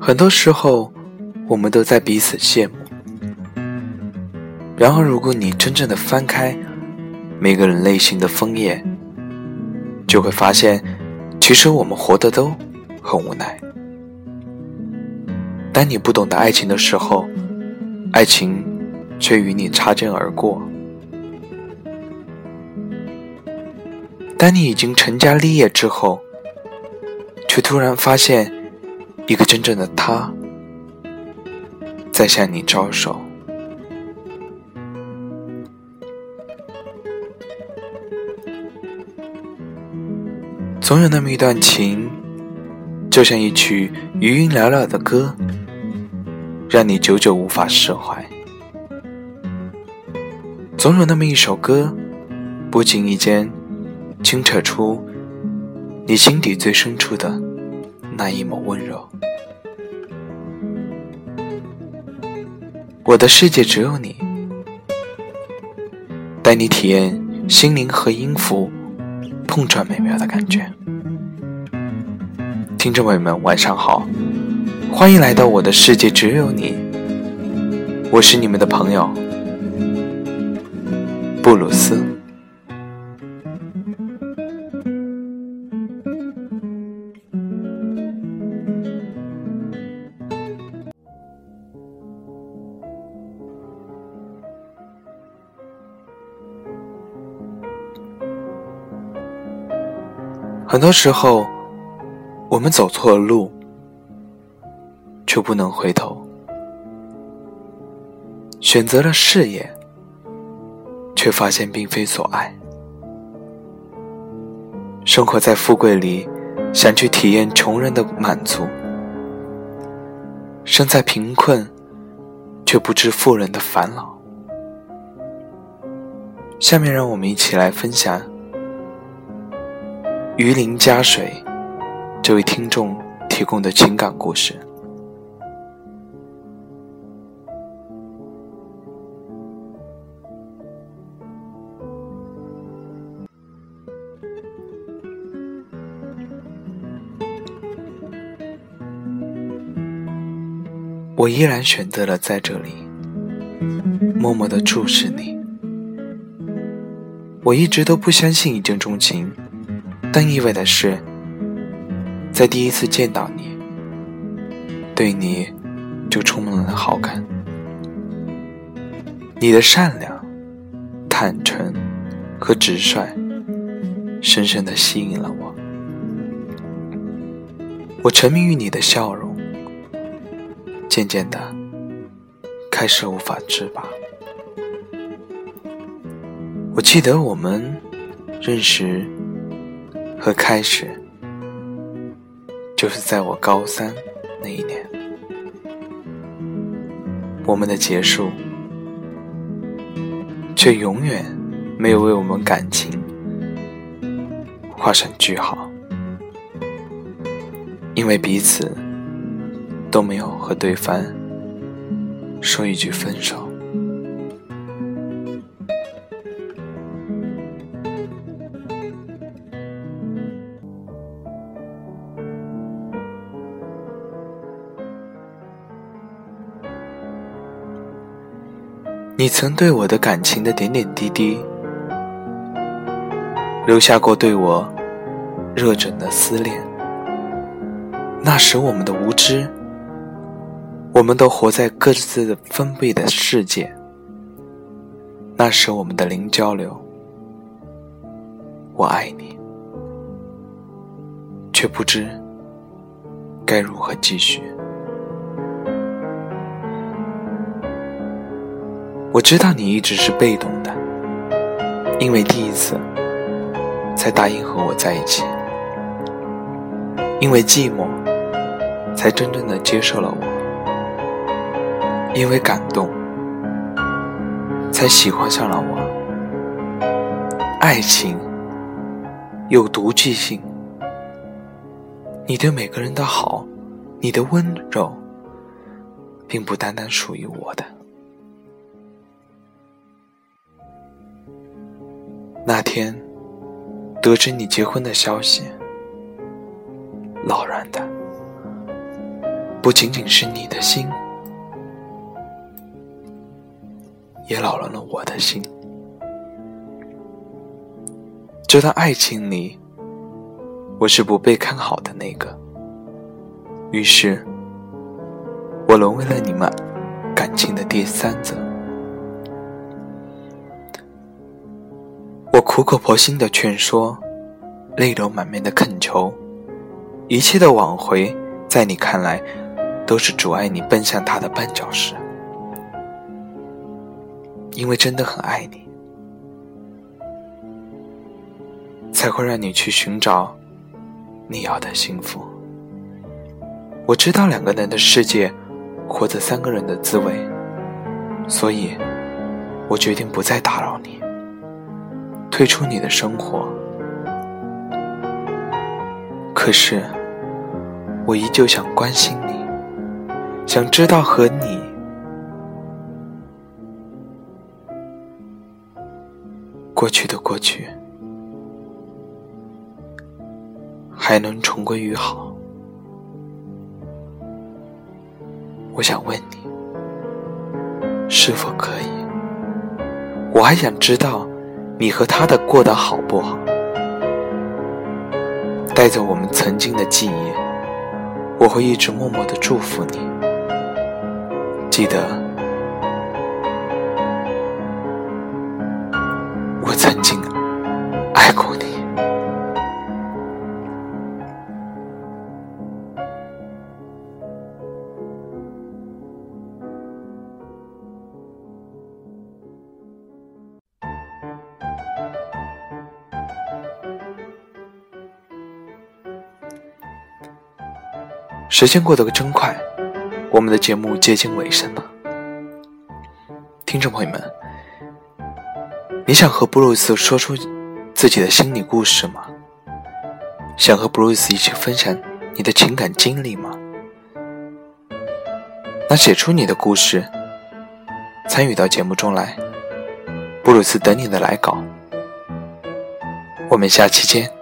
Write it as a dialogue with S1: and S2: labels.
S1: 很多时候，我们都在彼此羡慕。然而，如果你真正的翻开每个人内心的枫叶，就会发现，其实我们活的都很无奈。当你不懂得爱情的时候，爱情却与你擦肩而过；当你已经成家立业之后，却突然发现。一个真正的他，在向你招手。总有那么一段情，就像一曲余音缭绕的歌，让你久久无法释怀。总有那么一首歌，不经意间，清澈出你心底最深处的。那一抹温柔，我的世界只有你，带你体验心灵和音符碰撞美妙的感觉。听众朋友们，晚上好，欢迎来到我的世界只有你，我是你们的朋友布鲁斯。很多时候，我们走错了路，却不能回头；选择了事业，却发现并非所爱。生活在富贵里，想去体验穷人的满足；身在贫困，却不知富人的烦恼。下面，让我们一起来分享。鱼鳞加水，这位听众提供的情感故事。我依然选择了在这里，默默的注视你。我一直都不相信一见钟情。但意外的是，在第一次见到你，对你就充满了好感。你的善良、坦诚和直率，深深的吸引了我。我沉迷于你的笑容，渐渐的，开始无法自拔。我记得我们认识。和开始，就是在我高三那一年，我们的结束，却永远没有为我们感情画上句号，因为彼此都没有和对方说一句分手。你曾对我的感情的点点滴滴，留下过对我热忱的思念。那时我们的无知，我们都活在各自封闭的世界。那时我们的零交流，我爱你，却不知该如何继续。我知道你一直是被动的，因为第一次才答应和我在一起，因为寂寞才真正的接受了我，因为感动才喜欢上了我。爱情有毒剂性，你对每个人的好，你的温柔，并不单单属于我的。那天，得知你结婚的消息，老然的不仅仅是你的心，也扰乱了我的心。这段爱情里，我是不被看好的那个，于是，我沦为了你们感情的第三者。我苦口婆心的劝说，泪流满面的恳求，一切的挽回，在你看来，都是阻碍你奔向他的绊脚石，因为真的很爱你。才会让你去寻找你要的幸福。我知道两个人的世界，活着三个人的滋味，所以，我决定不再打扰你，退出你的生活。可是，我依旧想关心你，想知道和你过去的过去。还能重归于好？我想问你，是否可以？我还想知道，你和他的过得好不好？带着我们曾经的记忆，我会一直默默的祝福你。记得，时间过得可真快，我们的节目接近尾声了。听众朋友们，你想和布鲁斯说出自己的心理故事吗？想和布鲁斯一起分享你的情感经历吗？那写出你的故事，参与到节目中来。布鲁斯等你的来稿。我们下期见。